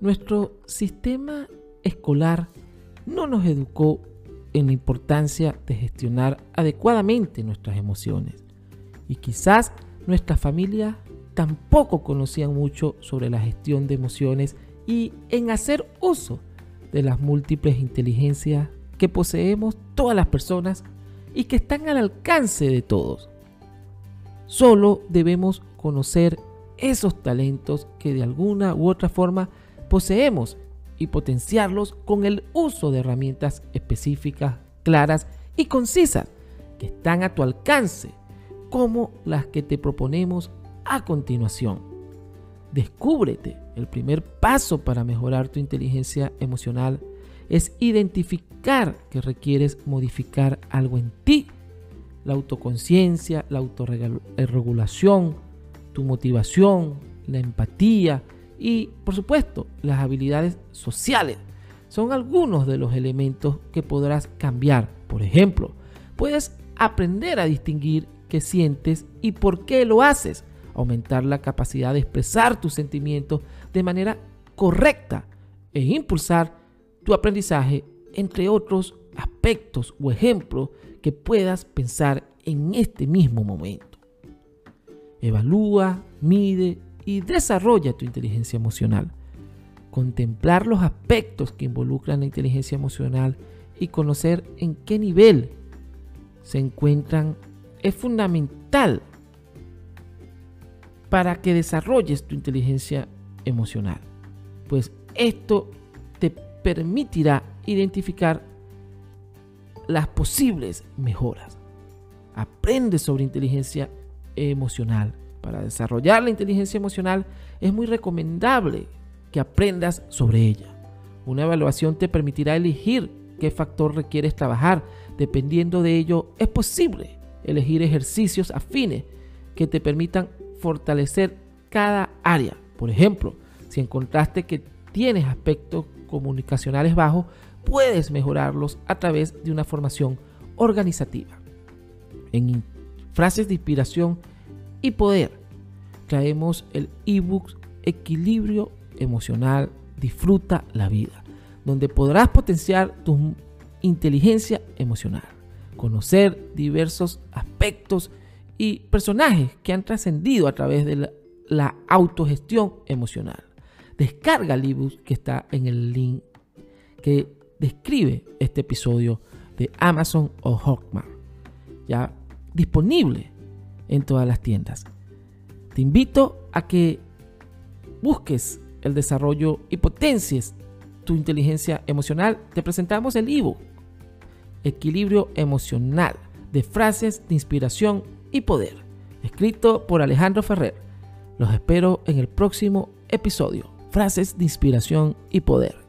Nuestro sistema escolar no nos educó en la importancia de gestionar adecuadamente nuestras emociones. Y quizás nuestras familias tampoco conocían mucho sobre la gestión de emociones y en hacer uso de las múltiples inteligencias que poseemos todas las personas y que están al alcance de todos. Solo debemos conocer esos talentos que de alguna u otra forma poseemos y potenciarlos con el uso de herramientas específicas, claras y concisas que están a tu alcance, como las que te proponemos a continuación. Descúbrete. El primer paso para mejorar tu inteligencia emocional es identificar que requieres modificar algo en ti. La autoconciencia, la autorregulación, tu motivación, la empatía, y, por supuesto, las habilidades sociales son algunos de los elementos que podrás cambiar. Por ejemplo, puedes aprender a distinguir qué sientes y por qué lo haces. Aumentar la capacidad de expresar tus sentimientos de manera correcta e impulsar tu aprendizaje, entre otros aspectos o ejemplos que puedas pensar en este mismo momento. Evalúa, mide y desarrolla tu inteligencia emocional. Contemplar los aspectos que involucran la inteligencia emocional y conocer en qué nivel se encuentran es fundamental para que desarrolles tu inteligencia emocional. Pues esto te permitirá identificar las posibles mejoras. Aprende sobre inteligencia emocional para desarrollar la inteligencia emocional es muy recomendable que aprendas sobre ella. Una evaluación te permitirá elegir qué factor requieres trabajar. Dependiendo de ello, es posible elegir ejercicios afines que te permitan fortalecer cada área. Por ejemplo, si encontraste que tienes aspectos comunicacionales bajos, puedes mejorarlos a través de una formación organizativa. En frases de inspiración y poder. Traemos el ebook Equilibrio Emocional, Disfruta la Vida, donde podrás potenciar tu inteligencia emocional, conocer diversos aspectos y personajes que han trascendido a través de la, autogestión emocional. Descarga el ebook que está en el link que describe este episodio de Amazon o Hawkmark. Ya disponible en todas las tiendas. Te invito a que busques el desarrollo y potencies tu inteligencia emocional. Te presentamos el ebook Equilibrio Emocional de frases de inspiración y poder, escrito por Alejandro Ferrer. Los espero en el próximo episodio. Frases de inspiración y poder.